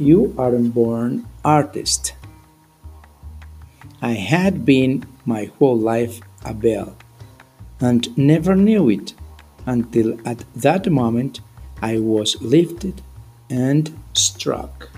You are a born artist. I had been my whole life a bell, and never knew it until at that moment I was lifted and struck.